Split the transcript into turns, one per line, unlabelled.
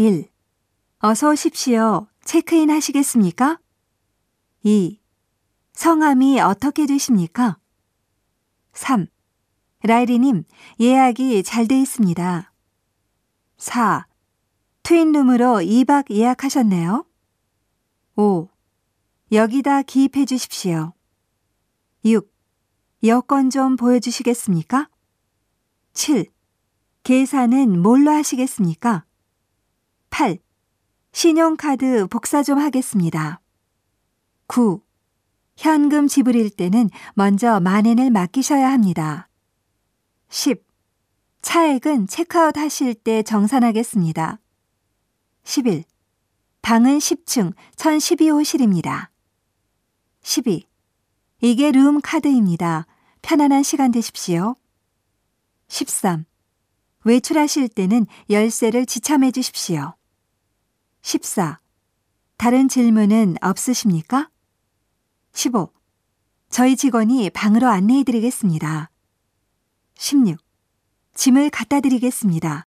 1. 어서 오십시오. 체크인 하시겠습니까? 2. 성함이 어떻게 되십니까? 3. 라이리님, 예약이 잘 돼 있습니다. 4. 트윈룸으로 2박 예약하셨네요. 5. 여기다 기입해 주십시오. 6. 여권 좀 보여주시겠습니까? 7. 계산은 뭘로 하시겠습니까? 8. 신용카드 복사 좀 하겠습니다. 9. 현금 지불일 때는 먼저 만엔을 맡기셔야 합니다. 10. 차액은 체크아웃 하실 때 정산하겠습니다. 11. 방은 10층 1012호실입니다. 12. 이게 룸 카드입니다. 편안한 시간 되십시오. 13. 외출하실 때는 열쇠를 지참해 주십시오. 14. 다른 질문은 없으십니까? 15. 저희 직원이 방으로 안내해 드리겠습니다. 16. 짐을 갖다 드리겠습니다.